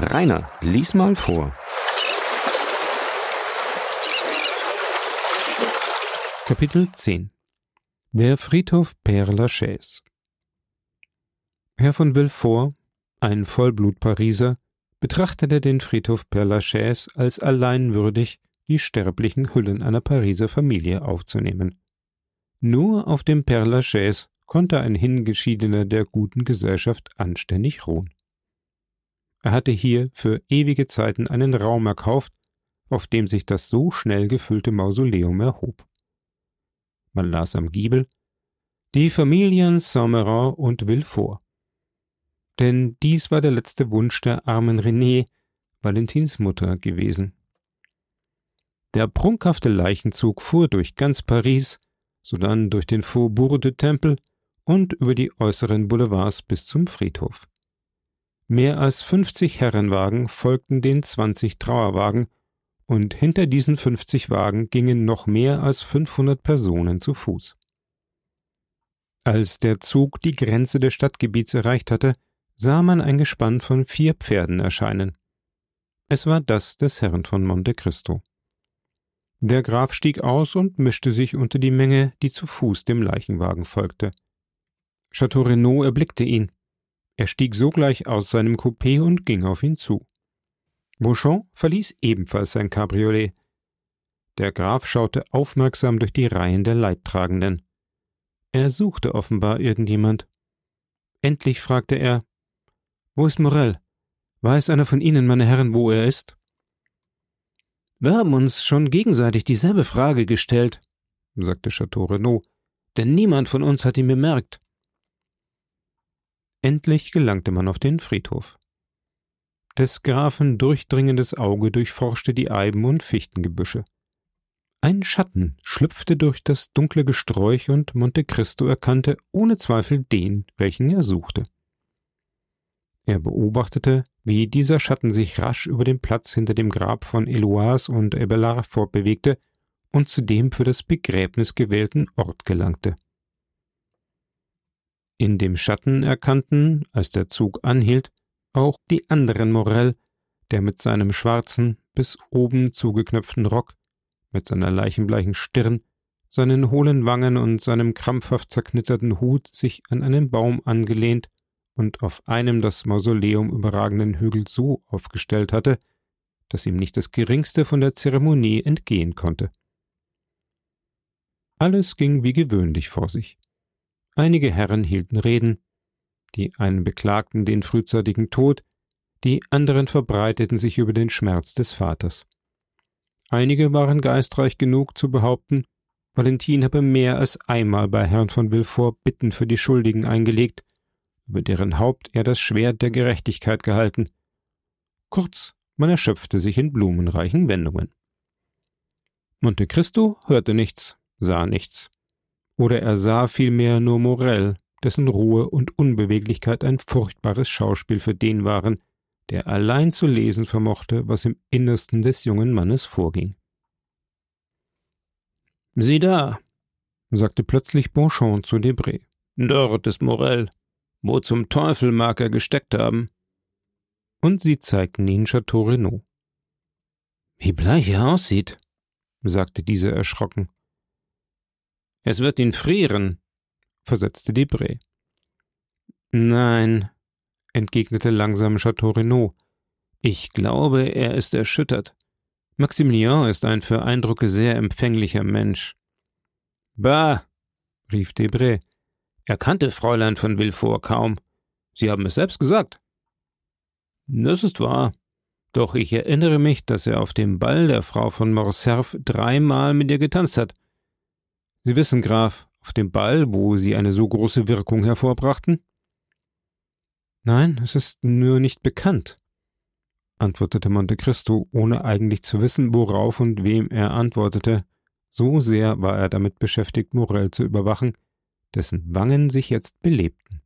Rainer, lies mal vor. Kapitel 10 Der Friedhof Père Lachaise Herr von Villefort, ein Vollblut-Pariser, betrachtete den Friedhof Père Lachaise als allein würdig, die sterblichen Hüllen einer Pariser Familie aufzunehmen. Nur auf dem Père Lachaise konnte ein Hingeschiedener der guten Gesellschaft anständig ruhen. Er hatte hier für ewige Zeiten einen Raum erkauft, auf dem sich das so schnell gefüllte Mausoleum erhob. Man las am Giebel Die Familien Saint-Méran und Villefort. Denn dies war der letzte Wunsch der armen Renée, Valentins Mutter, gewesen. Der prunkhafte Leichenzug fuhr durch ganz Paris, sodann durch den Faubourg de Temple und über die äußeren Boulevards bis zum Friedhof. Mehr als 50 Herrenwagen folgten den 20 Trauerwagen, und hinter diesen 50 Wagen gingen noch mehr als 500 Personen zu Fuß. Als der Zug die Grenze des Stadtgebiets erreicht hatte, sah man ein Gespann von vier Pferden erscheinen. Es war das des Herrn von Monte Cristo. Der Graf stieg aus und mischte sich unter die Menge, die zu Fuß dem Leichenwagen folgte. Chateau Renaud erblickte ihn. Er stieg sogleich aus seinem Coupé und ging auf ihn zu. Beauchamp verließ ebenfalls sein Cabriolet. Der Graf schaute aufmerksam durch die Reihen der Leidtragenden. Er suchte offenbar irgendjemand. Endlich fragte er Wo ist Morel? Weiß einer von Ihnen, meine Herren, wo er ist? Wir haben uns schon gegenseitig dieselbe Frage gestellt, sagte Chateau Renaud, denn niemand von uns hat ihn bemerkt. Endlich gelangte man auf den Friedhof. Des Grafen durchdringendes Auge durchforschte die Eiben- und Fichtengebüsche. Ein Schatten schlüpfte durch das dunkle Gesträuch und Monte Cristo erkannte ohne Zweifel den, welchen er suchte. Er beobachtete, wie dieser Schatten sich rasch über den Platz hinter dem Grab von Eloise und Abelard fortbewegte und zu dem für das Begräbnis gewählten Ort gelangte. In dem Schatten erkannten, als der Zug anhielt, auch die anderen Morell, der mit seinem schwarzen, bis oben zugeknöpften Rock, mit seiner leichenbleichen Stirn, seinen hohlen Wangen und seinem krampfhaft zerknitterten Hut sich an einen Baum angelehnt und auf einem das Mausoleum überragenden Hügel so aufgestellt hatte, dass ihm nicht das geringste von der Zeremonie entgehen konnte. Alles ging wie gewöhnlich vor sich. Einige Herren hielten Reden, die einen beklagten den frühzeitigen Tod, die anderen verbreiteten sich über den Schmerz des Vaters. Einige waren geistreich genug zu behaupten, Valentin habe mehr als einmal bei Herrn von Villefort Bitten für die Schuldigen eingelegt, über deren Haupt er das Schwert der Gerechtigkeit gehalten. Kurz, man erschöpfte sich in blumenreichen Wendungen. Monte Cristo hörte nichts, sah nichts oder er sah vielmehr nur Morell, dessen Ruhe und Unbeweglichkeit ein furchtbares Schauspiel für den waren, der allein zu lesen vermochte, was im Innersten des jungen Mannes vorging. Sieh da, sagte plötzlich Bonchamp zu Debré. Dort ist Morell. Wo zum Teufel mag er gesteckt haben? Und sie zeigten ihn Chateau Renaud. Wie bleich er aussieht, sagte dieser erschrocken. Es wird ihn frieren, versetzte Debré. Nein, entgegnete langsam Chateau Renaud. Ich glaube, er ist erschüttert. Maximilien ist ein für Eindrücke sehr empfänglicher Mensch. Bah, rief Debré. Er kannte Fräulein von Villefort kaum. Sie haben es selbst gesagt. Das ist wahr. Doch ich erinnere mich, dass er auf dem Ball der Frau von Morcerf dreimal mit ihr getanzt hat. Sie wissen, Graf, auf dem Ball, wo Sie eine so große Wirkung hervorbrachten? Nein, es ist nur nicht bekannt, antwortete Monte Cristo, ohne eigentlich zu wissen, worauf und wem er antwortete. So sehr war er damit beschäftigt, Morell zu überwachen, dessen Wangen sich jetzt belebten.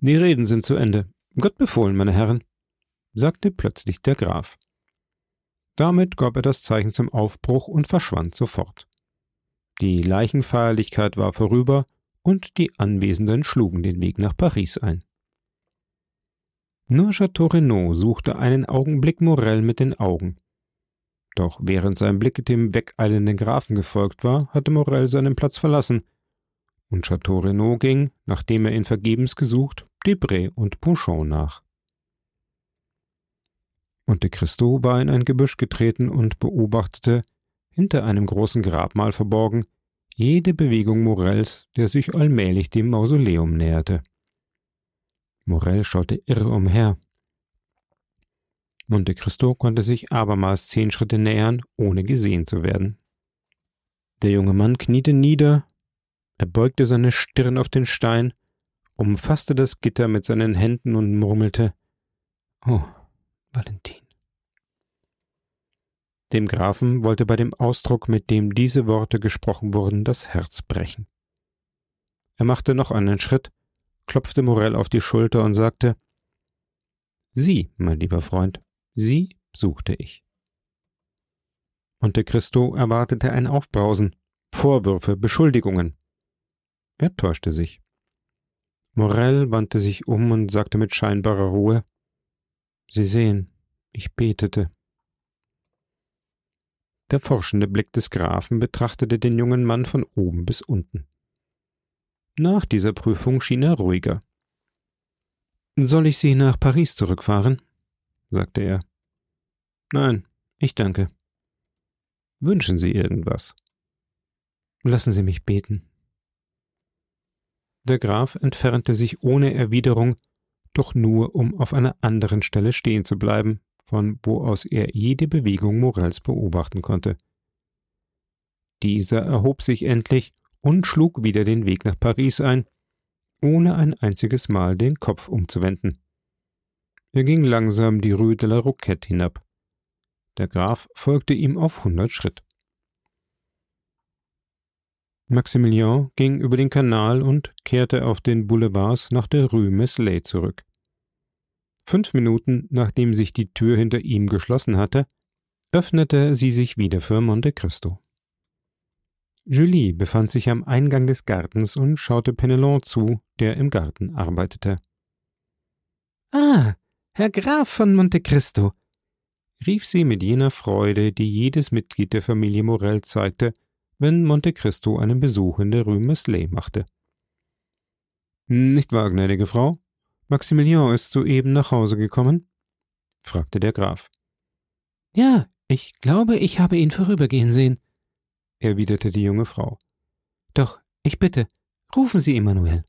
Die Reden sind zu Ende. Gott befohlen, meine Herren, sagte plötzlich der Graf. Damit gab er das Zeichen zum Aufbruch und verschwand sofort. Die Leichenfeierlichkeit war vorüber und die Anwesenden schlugen den Weg nach Paris ein. Nur Chateau Renaud suchte einen Augenblick Morel mit den Augen. Doch während sein Blick dem wegeilenden Grafen gefolgt war, hatte Morel seinen Platz verlassen, und Chateau Renaud ging, nachdem er ihn vergebens gesucht, Debré und Pouchon nach. Monte Cristo war in ein Gebüsch getreten und beobachtete, hinter einem großen Grabmal verborgen, jede Bewegung Morels, der sich allmählich dem Mausoleum näherte. Morel schaute irre umher. Monte Cristo konnte sich abermals zehn Schritte nähern, ohne gesehen zu werden. Der junge Mann kniete nieder, er beugte seine Stirn auf den Stein, umfasste das Gitter mit seinen Händen und murmelte Oh, Valentin. Dem Grafen wollte bei dem Ausdruck, mit dem diese Worte gesprochen wurden, das Herz brechen. Er machte noch einen Schritt, klopfte Morell auf die Schulter und sagte Sie, mein lieber Freund, Sie suchte ich. Monte Cristo erwartete ein Aufbrausen, Vorwürfe, Beschuldigungen. Er täuschte sich. Morell wandte sich um und sagte mit scheinbarer Ruhe Sie sehen, ich betete. Der forschende Blick des Grafen betrachtete den jungen Mann von oben bis unten. Nach dieser Prüfung schien er ruhiger. Soll ich Sie nach Paris zurückfahren? sagte er. Nein, ich danke. Wünschen Sie irgendwas? Lassen Sie mich beten. Der Graf entfernte sich ohne Erwiderung, doch nur, um auf einer anderen Stelle stehen zu bleiben, von wo aus er jede Bewegung Morels beobachten konnte. Dieser erhob sich endlich und schlug wieder den Weg nach Paris ein, ohne ein einziges Mal den Kopf umzuwenden. Er ging langsam die Rue de la Roquette hinab. Der Graf folgte ihm auf hundert Schritt. Maximilien ging über den Kanal und kehrte auf den Boulevards nach der Rue Meslay zurück. Fünf Minuten nachdem sich die Tür hinter ihm geschlossen hatte, öffnete sie sich wieder für Monte Cristo. Julie befand sich am Eingang des Gartens und schaute Penelon zu, der im Garten arbeitete. Ah, Herr Graf von Monte Cristo, rief sie mit jener Freude, die jedes Mitglied der Familie Morel zeigte, wenn Monte Cristo einen Besuch in der Rue Meslay machte. Nicht wahr, gnädige Frau? Maximilian ist soeben nach Hause gekommen? fragte der Graf. Ja, ich glaube, ich habe ihn vorübergehen sehen erwiderte die junge Frau. Doch, ich bitte, rufen Sie Emmanuel.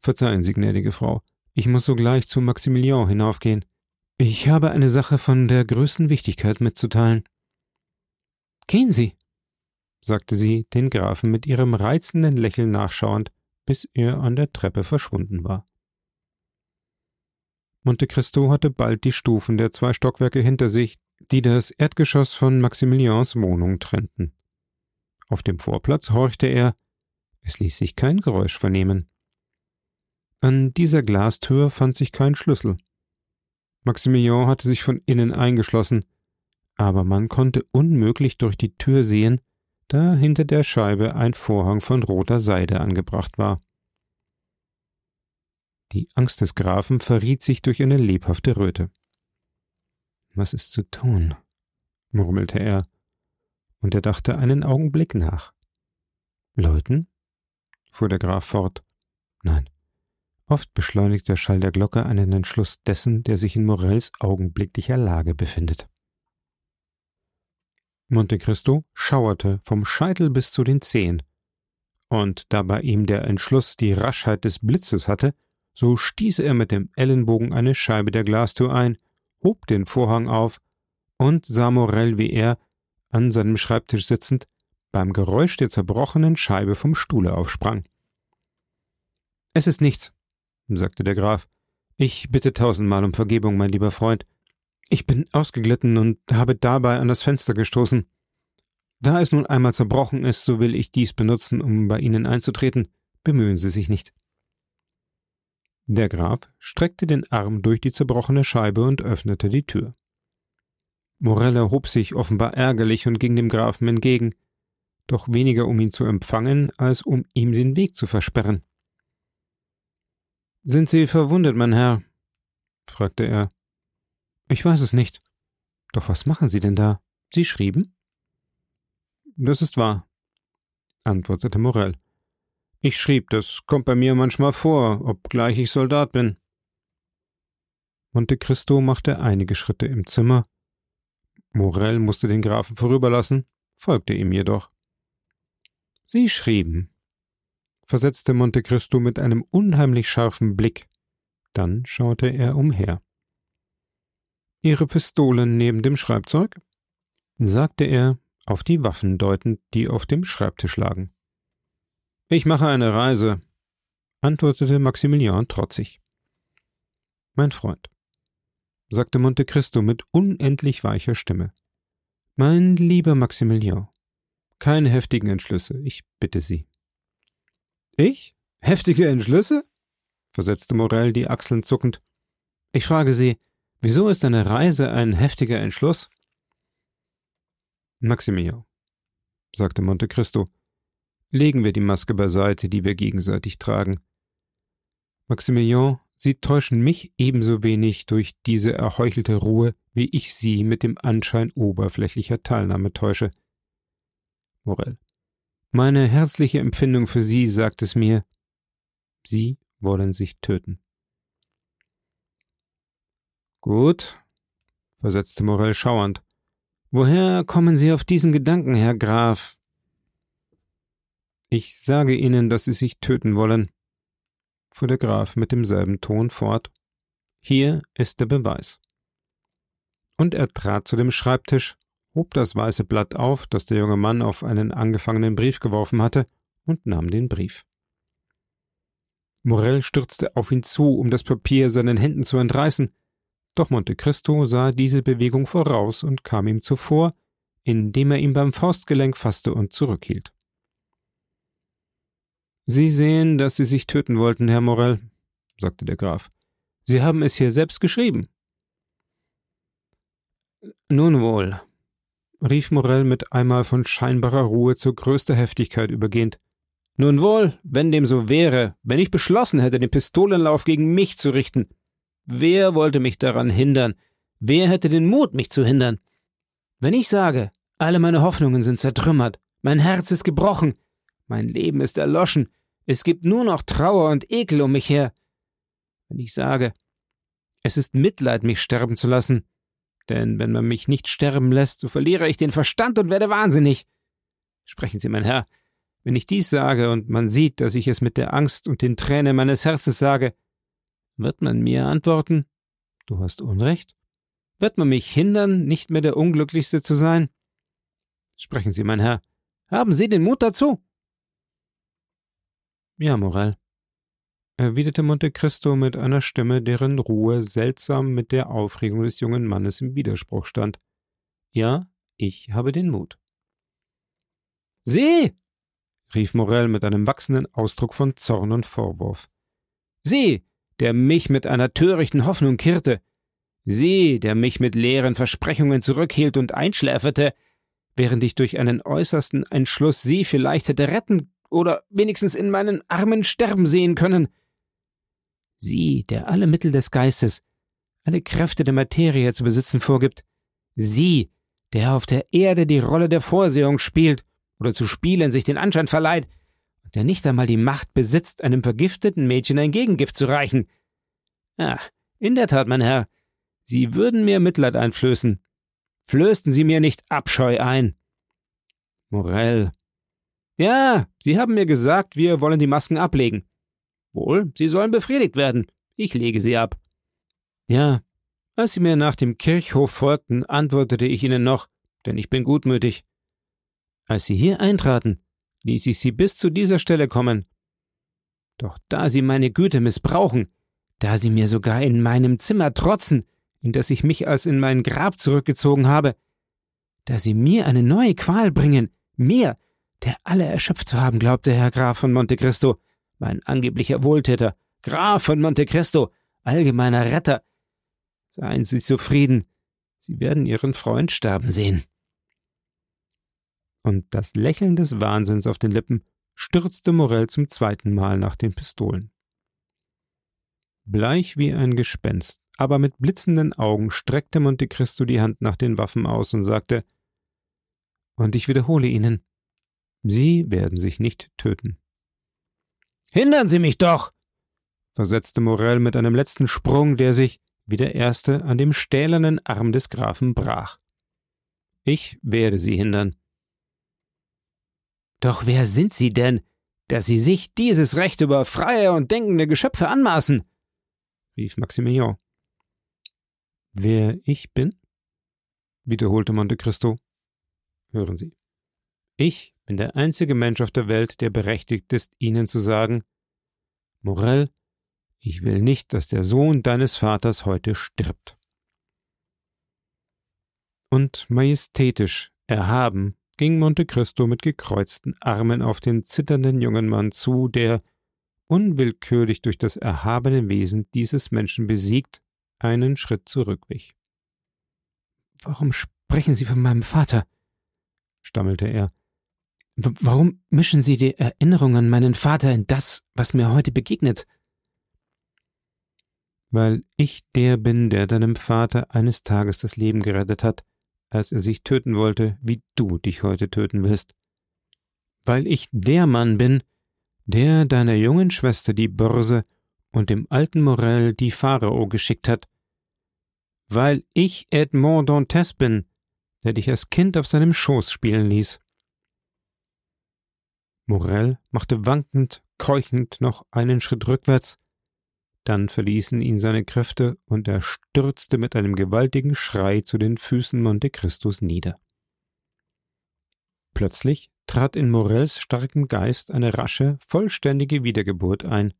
Verzeihen Sie, gnädige Frau, ich muss sogleich zu Maximilian hinaufgehen. Ich habe eine Sache von der größten Wichtigkeit mitzuteilen. Gehen Sie, sagte sie, den Grafen mit ihrem reizenden Lächeln nachschauend, bis er an der Treppe verschwunden war. Monte Cristo hatte bald die Stufen der zwei Stockwerke hinter sich, die das Erdgeschoss von Maximilians Wohnung trennten. Auf dem Vorplatz horchte er, es ließ sich kein Geräusch vernehmen. An dieser Glastür fand sich kein Schlüssel. Maximilian hatte sich von innen eingeschlossen, aber man konnte unmöglich durch die Tür sehen, da hinter der Scheibe ein Vorhang von roter Seide angebracht war. Die Angst des Grafen verriet sich durch eine lebhafte Röte. Was ist zu tun? murmelte er, und er dachte einen Augenblick nach. Läuten? fuhr der Graf fort. Nein. Oft beschleunigt der Schall der Glocke einen Entschluss dessen, der sich in Morells augenblicklicher Lage befindet. Monte Cristo schauerte vom Scheitel bis zu den Zehen, und da bei ihm der Entschluss die Raschheit des Blitzes hatte, so stieß er mit dem Ellenbogen eine Scheibe der Glastür ein hob den Vorhang auf und sah Morell, wie er, an seinem Schreibtisch sitzend, beim Geräusch der zerbrochenen Scheibe vom Stuhle aufsprang. Es ist nichts, sagte der Graf. Ich bitte tausendmal um Vergebung, mein lieber Freund. Ich bin ausgeglitten und habe dabei an das Fenster gestoßen. Da es nun einmal zerbrochen ist, so will ich dies benutzen, um bei Ihnen einzutreten. Bemühen Sie sich nicht. Der Graf streckte den Arm durch die zerbrochene Scheibe und öffnete die Tür. Morell erhob sich offenbar ärgerlich und ging dem Grafen entgegen, doch weniger um ihn zu empfangen, als um ihm den Weg zu versperren. Sind Sie verwundet, mein Herr? fragte er. Ich weiß es nicht. Doch was machen Sie denn da? Sie schrieben? Das ist wahr, antwortete Morell. Ich schrieb, das kommt bei mir manchmal vor, obgleich ich Soldat bin. Monte Cristo machte einige Schritte im Zimmer. Morell musste den Grafen vorüberlassen, folgte ihm jedoch. Sie schrieben, versetzte Monte Cristo mit einem unheimlich scharfen Blick. Dann schaute er umher. Ihre Pistolen neben dem Schreibzeug? sagte er, auf die Waffen deutend, die auf dem Schreibtisch lagen. Ich mache eine Reise, antwortete Maximilian trotzig. Mein Freund, sagte Monte Cristo mit unendlich weicher Stimme. Mein lieber Maximilian, keine heftigen Entschlüsse, ich bitte Sie. Ich? Heftige Entschlüsse? versetzte Morell die Achseln zuckend. Ich frage Sie, wieso ist eine Reise ein heftiger Entschluss? Maximilian, sagte Monte Cristo, legen wir die Maske beiseite, die wir gegenseitig tragen. Maximilian, Sie täuschen mich ebenso wenig durch diese erheuchelte Ruhe, wie ich Sie mit dem Anschein oberflächlicher Teilnahme täusche. Morell. Meine herzliche Empfindung für Sie sagt es mir, Sie wollen sich töten. Gut, versetzte Morell schauernd. Woher kommen Sie auf diesen Gedanken, Herr Graf? Ich sage Ihnen, dass Sie sich töten wollen, fuhr der Graf mit demselben Ton fort. Hier ist der Beweis. Und er trat zu dem Schreibtisch, hob das weiße Blatt auf, das der junge Mann auf einen angefangenen Brief geworfen hatte, und nahm den Brief. Morell stürzte auf ihn zu, um das Papier seinen Händen zu entreißen, doch Monte Cristo sah diese Bewegung voraus und kam ihm zuvor, indem er ihn beim Faustgelenk fasste und zurückhielt. Sie sehen, dass Sie sich töten wollten, Herr Morell, sagte der Graf. Sie haben es hier selbst geschrieben. Nun wohl, rief Morell mit einmal von scheinbarer Ruhe zu größter Heftigkeit übergehend. Nun wohl, wenn dem so wäre, wenn ich beschlossen hätte, den Pistolenlauf gegen mich zu richten, wer wollte mich daran hindern? Wer hätte den Mut, mich zu hindern? Wenn ich sage, alle meine Hoffnungen sind zertrümmert, mein Herz ist gebrochen, mein Leben ist erloschen, es gibt nur noch Trauer und Ekel um mich her. Wenn ich sage, es ist Mitleid, mich sterben zu lassen, denn wenn man mich nicht sterben lässt, so verliere ich den Verstand und werde wahnsinnig. Sprechen Sie, mein Herr, wenn ich dies sage und man sieht, dass ich es mit der Angst und den Tränen meines Herzens sage, wird man mir antworten, du hast Unrecht? Wird man mich hindern, nicht mehr der Unglücklichste zu sein? Sprechen Sie, mein Herr, haben Sie den Mut dazu? Ja, Morell, erwiderte Monte Cristo mit einer Stimme, deren Ruhe seltsam mit der Aufregung des jungen Mannes im Widerspruch stand. Ja, ich habe den Mut. Sie! rief Morell mit einem wachsenden Ausdruck von Zorn und Vorwurf. Sie, der mich mit einer törichten Hoffnung kirrte, Sie, der mich mit leeren Versprechungen zurückhielt und einschläferte, während ich durch einen äußersten Entschluss Sie vielleicht hätte retten oder wenigstens in meinen Armen sterben sehen können. Sie, der alle Mittel des Geistes, alle Kräfte der Materie zu besitzen vorgibt, Sie, der auf der Erde die Rolle der Vorsehung spielt oder zu spielen sich den Anschein verleiht, und der nicht einmal die Macht besitzt, einem vergifteten Mädchen ein Gegengift zu reichen. Ja, in der Tat, mein Herr, Sie würden mir Mitleid einflößen. Flößten Sie mir nicht Abscheu ein. Morell. Ja, Sie haben mir gesagt, wir wollen die Masken ablegen. Wohl, Sie sollen befriedigt werden. Ich lege sie ab. Ja, als Sie mir nach dem Kirchhof folgten, antwortete ich Ihnen noch, denn ich bin gutmütig. Als Sie hier eintraten, ließ ich Sie bis zu dieser Stelle kommen. Doch da Sie meine Güte missbrauchen, da Sie mir sogar in meinem Zimmer trotzen, in das ich mich als in mein Grab zurückgezogen habe, da Sie mir eine neue Qual bringen, mir, der alle erschöpft zu haben glaubte, Herr Graf von Monte Cristo, mein angeblicher Wohltäter, Graf von Monte Cristo, allgemeiner Retter. Seien Sie zufrieden, Sie werden Ihren Freund sterben sehen. Und das Lächeln des Wahnsinns auf den Lippen stürzte Morell zum zweiten Mal nach den Pistolen. Bleich wie ein Gespenst aber mit blitzenden Augen streckte Monte Cristo die Hand nach den Waffen aus und sagte Und ich wiederhole Ihnen, Sie werden sich nicht töten. Hindern Sie mich doch! versetzte Morell mit einem letzten Sprung, der sich, wie der erste, an dem stählernen Arm des Grafen brach. Ich werde Sie hindern. Doch wer sind Sie denn, dass Sie sich dieses Recht über freie und denkende Geschöpfe anmaßen? rief Maximilian. Wer ich bin? wiederholte Monte Cristo. Hören Sie. Ich bin der einzige Mensch auf der Welt, der berechtigt ist, Ihnen zu sagen, Morell, ich will nicht, dass der Sohn deines Vaters heute stirbt. Und majestätisch, erhaben, ging Monte Cristo mit gekreuzten Armen auf den zitternden jungen Mann zu, der, unwillkürlich durch das erhabene Wesen dieses Menschen besiegt, einen Schritt zurückwich. Warum sprechen Sie von meinem Vater? stammelte er. Warum mischen Sie die Erinnerung an meinen Vater in das, was mir heute begegnet? Weil ich der bin, der deinem Vater eines Tages das Leben gerettet hat, als er sich töten wollte, wie du dich heute töten willst. Weil ich der Mann bin, der deiner jungen Schwester die Börse und dem alten Morell die Pharao geschickt hat. Weil ich Edmond Dantes bin, der dich als Kind auf seinem Schoß spielen ließ. Morell machte wankend, keuchend noch einen Schritt rückwärts, dann verließen ihn seine Kräfte und er stürzte mit einem gewaltigen Schrei zu den Füßen Monte Christus nieder. Plötzlich trat in Morells starkem Geist eine rasche, vollständige Wiedergeburt ein.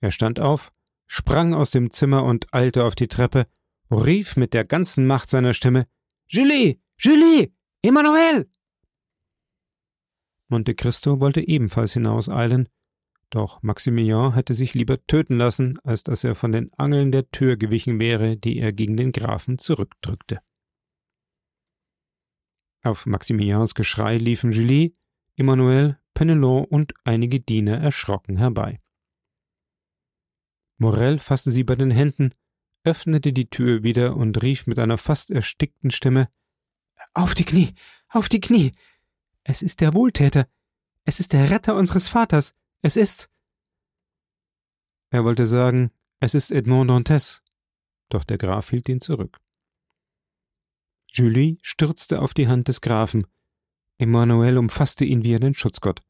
Er stand auf, sprang aus dem Zimmer und eilte auf die Treppe, rief mit der ganzen Macht seiner Stimme Julie, Julie, Emmanuel! Monte Cristo wollte ebenfalls hinauseilen, doch Maximilian hätte sich lieber töten lassen, als dass er von den Angeln der Tür gewichen wäre, die er gegen den Grafen zurückdrückte. Auf Maximilians Geschrei liefen Julie, Emmanuel, Penelon und einige Diener erschrocken herbei. Morel fasste sie bei den Händen, öffnete die Tür wieder und rief mit einer fast erstickten Stimme Auf die Knie, auf die Knie. Es ist der Wohltäter, es ist der Retter unseres Vaters, es ist. Er wollte sagen, es ist Edmond Dantes, doch der Graf hielt ihn zurück. Julie stürzte auf die Hand des Grafen. Emmanuel umfasste ihn wie einen Schutzgott.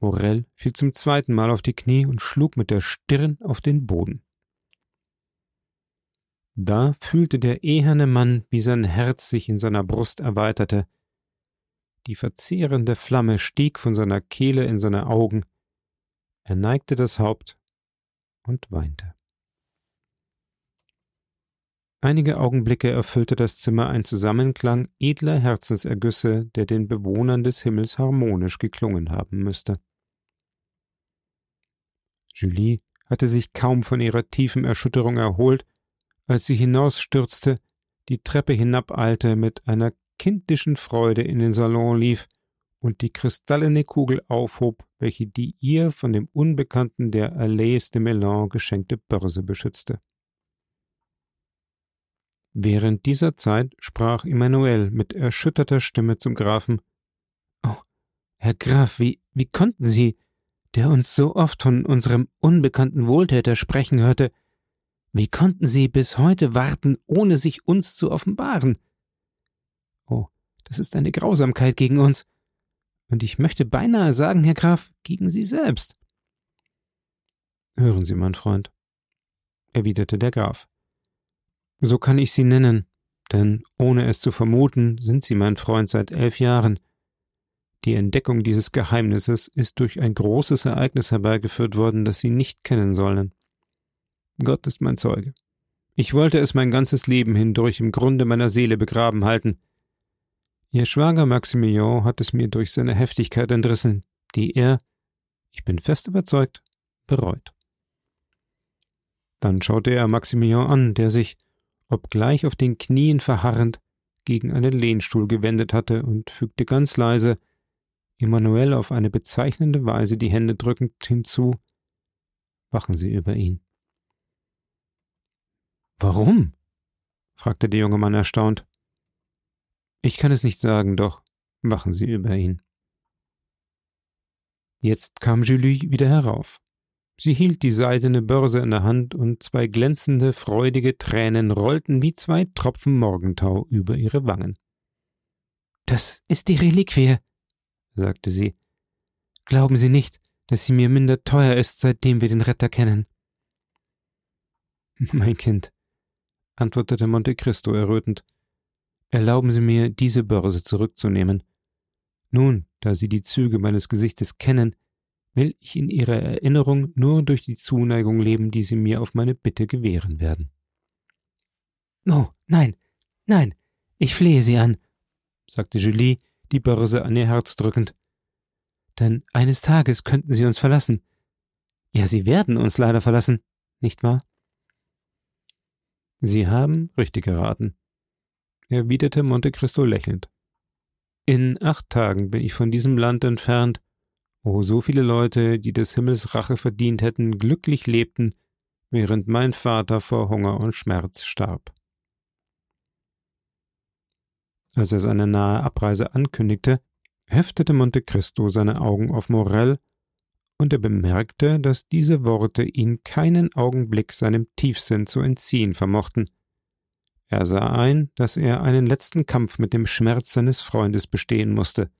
Morel fiel zum zweiten Mal auf die Knie und schlug mit der Stirn auf den Boden. Da fühlte der eherne Mann, wie sein Herz sich in seiner Brust erweiterte. Die verzehrende Flamme stieg von seiner Kehle in seine Augen, er neigte das Haupt und weinte. Einige Augenblicke erfüllte das Zimmer ein Zusammenklang edler Herzensergüsse, der den Bewohnern des Himmels harmonisch geklungen haben müsste. Julie hatte sich kaum von ihrer tiefen Erschütterung erholt, als sie hinausstürzte, die Treppe hinabeilte, mit einer kindischen Freude in den Salon lief und die kristallene Kugel aufhob, welche die ihr von dem Unbekannten der Allées de Melan geschenkte Börse beschützte. Während dieser Zeit sprach Emmanuel mit erschütterter Stimme zum Grafen Oh, Herr Graf, wie, wie konnten Sie, der uns so oft von unserem unbekannten Wohltäter sprechen hörte, wie konnten Sie bis heute warten, ohne sich uns zu offenbaren? Das ist eine Grausamkeit gegen uns. Und ich möchte beinahe sagen, Herr Graf, gegen Sie selbst. Hören Sie, mein Freund, erwiderte der Graf. So kann ich Sie nennen, denn ohne es zu vermuten, sind Sie mein Freund seit elf Jahren. Die Entdeckung dieses Geheimnisses ist durch ein großes Ereignis herbeigeführt worden, das Sie nicht kennen sollen. Gott ist mein Zeuge. Ich wollte es mein ganzes Leben hindurch im Grunde meiner Seele begraben halten, Ihr Schwager Maximilian hat es mir durch seine Heftigkeit entrissen, die er, ich bin fest überzeugt, bereut. Dann schaute er Maximilian an, der sich, obgleich auf den Knien verharrend, gegen einen Lehnstuhl gewendet hatte und fügte ganz leise, Emanuel auf eine bezeichnende Weise die Hände drückend hinzu, wachen Sie über ihn. Warum? fragte der junge Mann erstaunt. Ich kann es nicht sagen, doch wachen Sie über ihn. Jetzt kam Julie wieder herauf. Sie hielt die seidene Börse in der Hand und zwei glänzende, freudige Tränen rollten wie zwei Tropfen Morgentau über ihre Wangen. Das ist die Reliquie, sagte sie. Glauben Sie nicht, dass sie mir minder teuer ist, seitdem wir den Retter kennen. Mein Kind, antwortete Monte Cristo errötend, erlauben Sie mir, diese Börse zurückzunehmen. Nun, da Sie die Züge meines Gesichtes kennen, will ich in Ihrer Erinnerung nur durch die Zuneigung leben, die Sie mir auf meine Bitte gewähren werden. Oh, nein, nein, ich flehe Sie an, sagte Julie, die Börse an ihr Herz drückend. Denn eines Tages könnten Sie uns verlassen. Ja, Sie werden uns leider verlassen, nicht wahr? Sie haben richtig geraten, erwiderte Monte Cristo lächelnd. In acht Tagen bin ich von diesem Land entfernt, wo so viele Leute, die des Himmels Rache verdient hätten, glücklich lebten, während mein Vater vor Hunger und Schmerz starb. Als er seine nahe Abreise ankündigte, heftete Monte Cristo seine Augen auf Morell, und er bemerkte, dass diese Worte ihn keinen Augenblick seinem Tiefsinn zu entziehen vermochten. Er sah ein, dass er einen letzten Kampf mit dem Schmerz seines Freundes bestehen musste.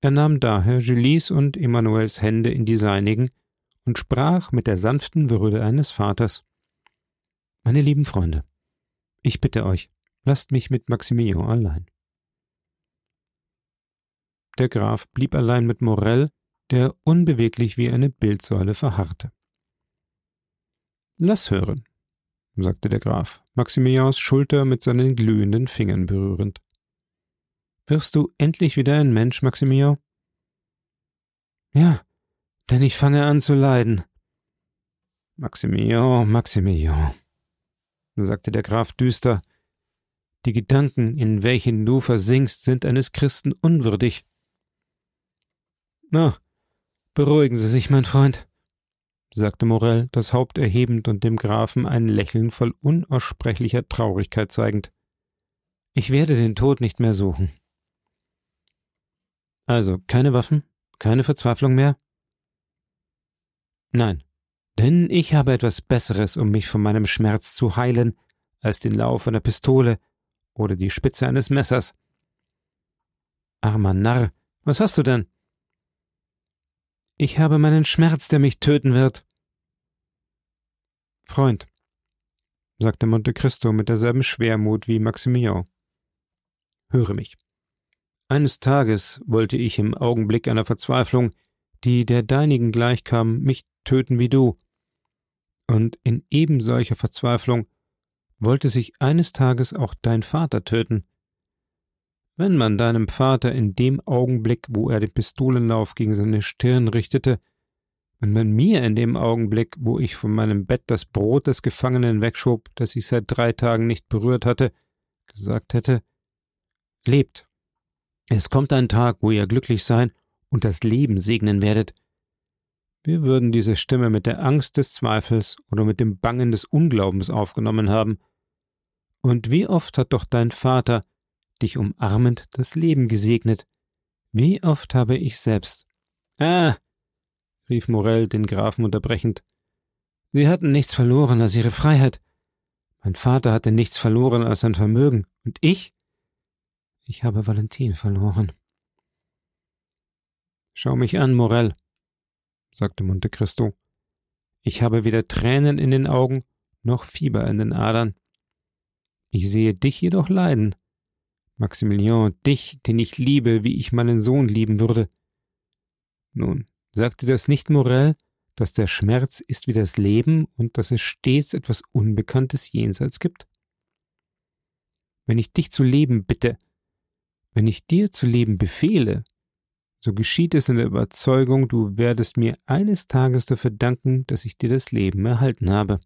Er nahm daher Julies und Emanuels Hände in die seinigen und sprach mit der sanften Würde eines Vaters Meine lieben Freunde, ich bitte euch, lasst mich mit Maximilian allein. Der Graf blieb allein mit Morell, der unbeweglich wie eine Bildsäule verharrte. Lass hören, sagte der Graf, Maximilians Schulter mit seinen glühenden Fingern berührend. Wirst du endlich wieder ein Mensch, Maximilian? Ja, denn ich fange an zu leiden. Maximilian, Maximilian, sagte der Graf düster, die Gedanken, in welchen du versinkst, sind eines Christen unwürdig. Na, beruhigen Sie sich, mein Freund, sagte Morell, das Haupt erhebend und dem Grafen ein Lächeln voll unaussprechlicher Traurigkeit zeigend. Ich werde den Tod nicht mehr suchen. Also keine Waffen, keine Verzweiflung mehr? Nein, denn ich habe etwas Besseres, um mich von meinem Schmerz zu heilen, als den Lauf einer Pistole oder die Spitze eines Messers. Armer Narr, was hast du denn? Ich habe meinen Schmerz, der mich töten wird. Freund, sagte Monte Cristo mit derselben Schwermut wie Maximilian, höre mich. Eines Tages wollte ich im Augenblick einer Verzweiflung, die der deinigen gleichkam, mich töten wie du. Und in eben solcher Verzweiflung wollte sich eines Tages auch dein Vater töten. Wenn man deinem Vater in dem Augenblick, wo er den Pistolenlauf gegen seine Stirn richtete, wenn man mir in dem Augenblick, wo ich von meinem Bett das Brot des Gefangenen wegschob, das ich seit drei Tagen nicht berührt hatte, gesagt hätte, lebt. Es kommt ein Tag, wo ihr glücklich sein und das Leben segnen werdet. Wir würden diese Stimme mit der Angst des Zweifels oder mit dem Bangen des Unglaubens aufgenommen haben. Und wie oft hat doch dein Vater dich umarmend das Leben gesegnet. Wie oft habe ich selbst. Ah, rief Morell den Grafen unterbrechend. Sie hatten nichts verloren als ihre Freiheit. Mein Vater hatte nichts verloren als sein Vermögen. Und ich? Ich habe Valentin verloren. Schau mich an, Morell, sagte Monte Cristo. Ich habe weder Tränen in den Augen noch Fieber in den Adern. Ich sehe dich jedoch leiden. Maximilian, dich, den ich liebe, wie ich meinen Sohn lieben würde. Nun, sagte das nicht Morell, dass der Schmerz ist wie das Leben und dass es stets etwas Unbekanntes jenseits gibt? Wenn ich dich zu leben bitte, wenn ich dir zu leben befehle, so geschieht es in der Überzeugung, du werdest mir eines Tages dafür danken, dass ich dir das Leben erhalten habe.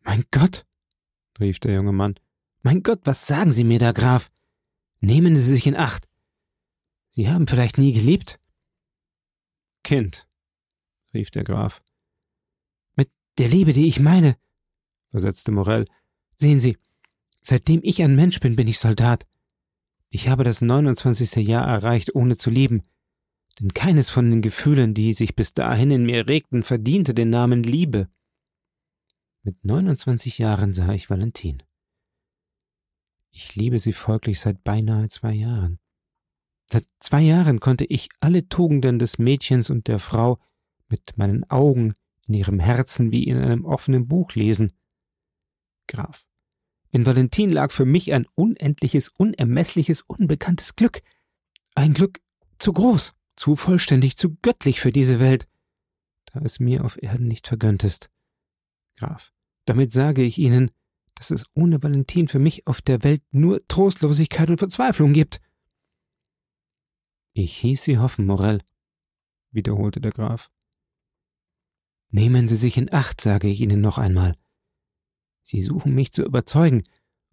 Mein Gott, rief der junge Mann, mein Gott, was sagen Sie mir da, Graf? Nehmen Sie sich in Acht. Sie haben vielleicht nie geliebt? Kind, rief der Graf, mit der Liebe, die ich meine, versetzte Morell. Sehen Sie, seitdem ich ein Mensch bin, bin ich Soldat. Ich habe das 29. Jahr erreicht, ohne zu lieben. Denn keines von den Gefühlen, die sich bis dahin in mir regten, verdiente den Namen Liebe. Mit 29 Jahren sah ich Valentin. Ich liebe sie folglich seit beinahe zwei Jahren. Seit zwei Jahren konnte ich alle Tugenden des Mädchens und der Frau mit meinen Augen in ihrem Herzen wie in einem offenen Buch lesen. Graf, in Valentin lag für mich ein unendliches, unermessliches, unbekanntes Glück. Ein Glück zu groß, zu vollständig, zu göttlich für diese Welt, da es mir auf Erden nicht vergönnt ist. Graf, damit sage ich Ihnen, dass es ohne Valentin für mich auf der Welt nur Trostlosigkeit und Verzweiflung gibt. Ich hieß Sie hoffen, Morell, wiederholte der Graf. Nehmen Sie sich in Acht, sage ich Ihnen noch einmal. Sie suchen mich zu überzeugen,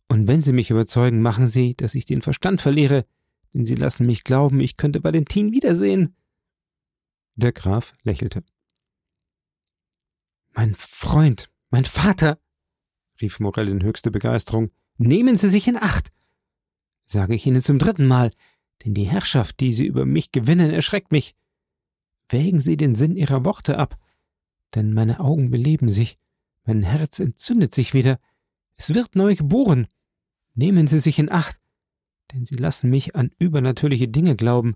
und wenn Sie mich überzeugen, machen Sie, dass ich den Verstand verliere, denn Sie lassen mich glauben, ich könnte Valentin wiedersehen. Der Graf lächelte. Mein Freund, mein Vater, rief Morell in höchster Begeisterung, nehmen Sie sich in Acht. Sage ich Ihnen zum dritten Mal, denn die Herrschaft, die Sie über mich gewinnen, erschreckt mich. Wägen Sie den Sinn Ihrer Worte ab, denn meine Augen beleben sich, mein Herz entzündet sich wieder, es wird neu geboren. Nehmen Sie sich in Acht, denn Sie lassen mich an übernatürliche Dinge glauben.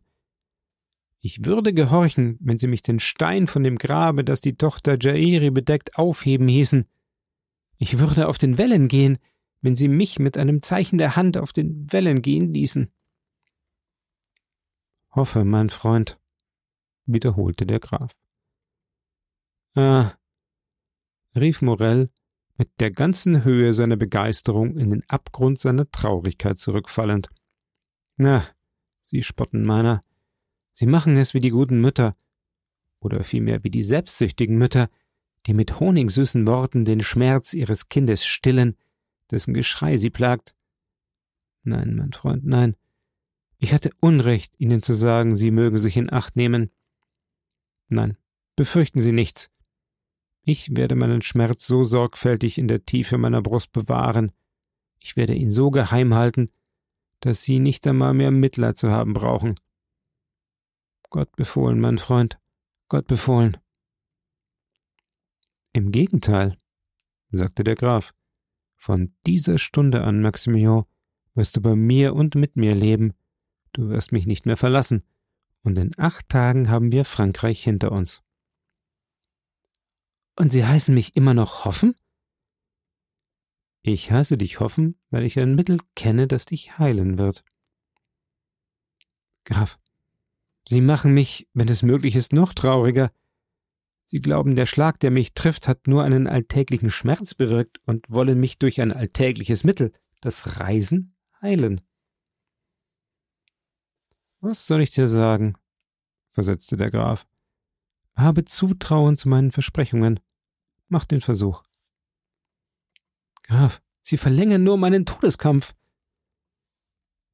Ich würde gehorchen, wenn Sie mich den Stein von dem Grabe, das die Tochter Jairi bedeckt, aufheben hießen. Ich würde auf den Wellen gehen, wenn Sie mich mit einem Zeichen der Hand auf den Wellen gehen ließen. Hoffe, mein Freund, wiederholte der Graf. Ah, rief Morell mit der ganzen Höhe seiner Begeisterung in den Abgrund seiner Traurigkeit zurückfallend. Na, Sie spotten meiner. Sie machen es wie die guten Mütter, oder vielmehr wie die selbstsüchtigen Mütter, die mit honigsüßen Worten den Schmerz ihres Kindes stillen, dessen Geschrei sie plagt. Nein, mein Freund, nein. Ich hatte Unrecht, Ihnen zu sagen, Sie mögen sich in Acht nehmen. Nein, befürchten Sie nichts. Ich werde meinen Schmerz so sorgfältig in der Tiefe meiner Brust bewahren, ich werde ihn so geheim halten, dass Sie nicht einmal mehr Mitleid zu haben brauchen. Gott befohlen, mein Freund, Gott befohlen. Im Gegenteil, sagte der Graf, von dieser Stunde an, Maximilian, wirst du bei mir und mit mir leben, du wirst mich nicht mehr verlassen, und in acht Tagen haben wir Frankreich hinter uns. Und Sie heißen mich immer noch Hoffen? Ich heiße dich Hoffen, weil ich ein Mittel kenne, das dich heilen wird. Graf, Sie machen mich, wenn es möglich ist, noch trauriger. Sie glauben, der Schlag, der mich trifft, hat nur einen alltäglichen Schmerz bewirkt und wollen mich durch ein alltägliches Mittel, das Reisen, heilen. Was soll ich dir sagen? versetzte der Graf. Habe Zutrauen zu meinen Versprechungen. Mach den Versuch. Graf, Sie verlängern nur meinen Todeskampf.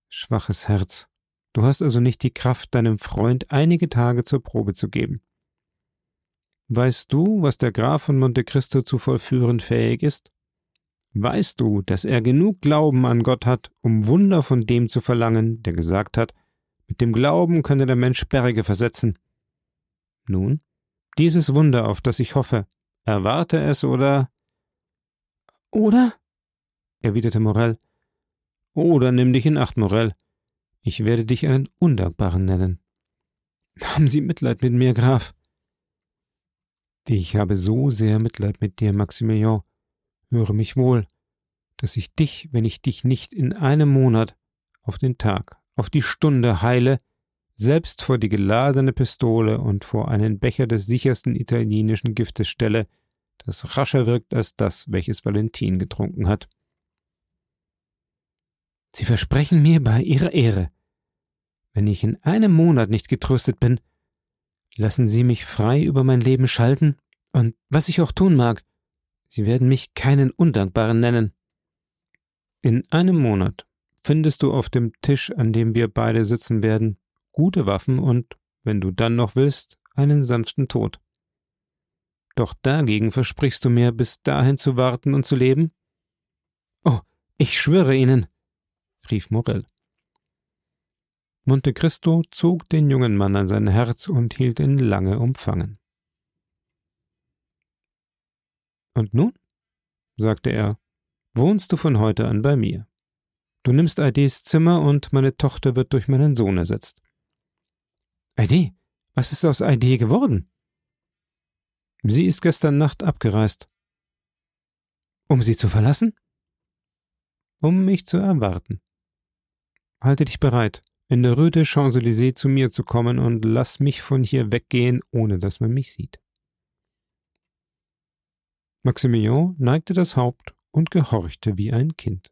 Schwaches Herz. Du hast also nicht die Kraft, deinem Freund einige Tage zur Probe zu geben. Weißt du, was der Graf von Monte Cristo zu vollführen fähig ist? Weißt du, dass er genug Glauben an Gott hat, um Wunder von dem zu verlangen, der gesagt hat, mit dem Glauben könne der Mensch Berge versetzen? Nun, dieses Wunder, auf das ich hoffe, Erwarte es oder. Oder? erwiderte Morell. Oder nimm dich in Acht, Morell. Ich werde dich einen Undankbaren nennen. Haben Sie Mitleid mit mir, Graf? Ich habe so sehr Mitleid mit dir, Maximilian. Höre mich wohl, dass ich dich, wenn ich dich nicht in einem Monat auf den Tag, auf die Stunde heile, selbst vor die geladene Pistole und vor einen Becher des sichersten italienischen Giftes stelle, das rascher wirkt als das, welches Valentin getrunken hat. Sie versprechen mir bei Ihrer Ehre, wenn ich in einem Monat nicht getröstet bin, lassen Sie mich frei über mein Leben schalten, und was ich auch tun mag, Sie werden mich keinen Undankbaren nennen. In einem Monat findest du auf dem Tisch, an dem wir beide sitzen werden, gute Waffen und, wenn du dann noch willst, einen sanften Tod. Doch dagegen versprichst du mir, bis dahin zu warten und zu leben? Oh, ich schwöre Ihnen, rief Morell. Monte Cristo zog den jungen Mann an sein Herz und hielt ihn lange umfangen. Und nun, sagte er, wohnst du von heute an bei mir. Du nimmst Aides Zimmer und meine Tochter wird durch meinen Sohn ersetzt. Aide? Was ist aus Aide geworden? Sie ist gestern Nacht abgereist. Um sie zu verlassen? Um mich zu erwarten. Halte dich bereit, in der Rue des Champs-Élysées zu mir zu kommen und lass mich von hier weggehen, ohne dass man mich sieht. Maximilian neigte das Haupt und gehorchte wie ein Kind.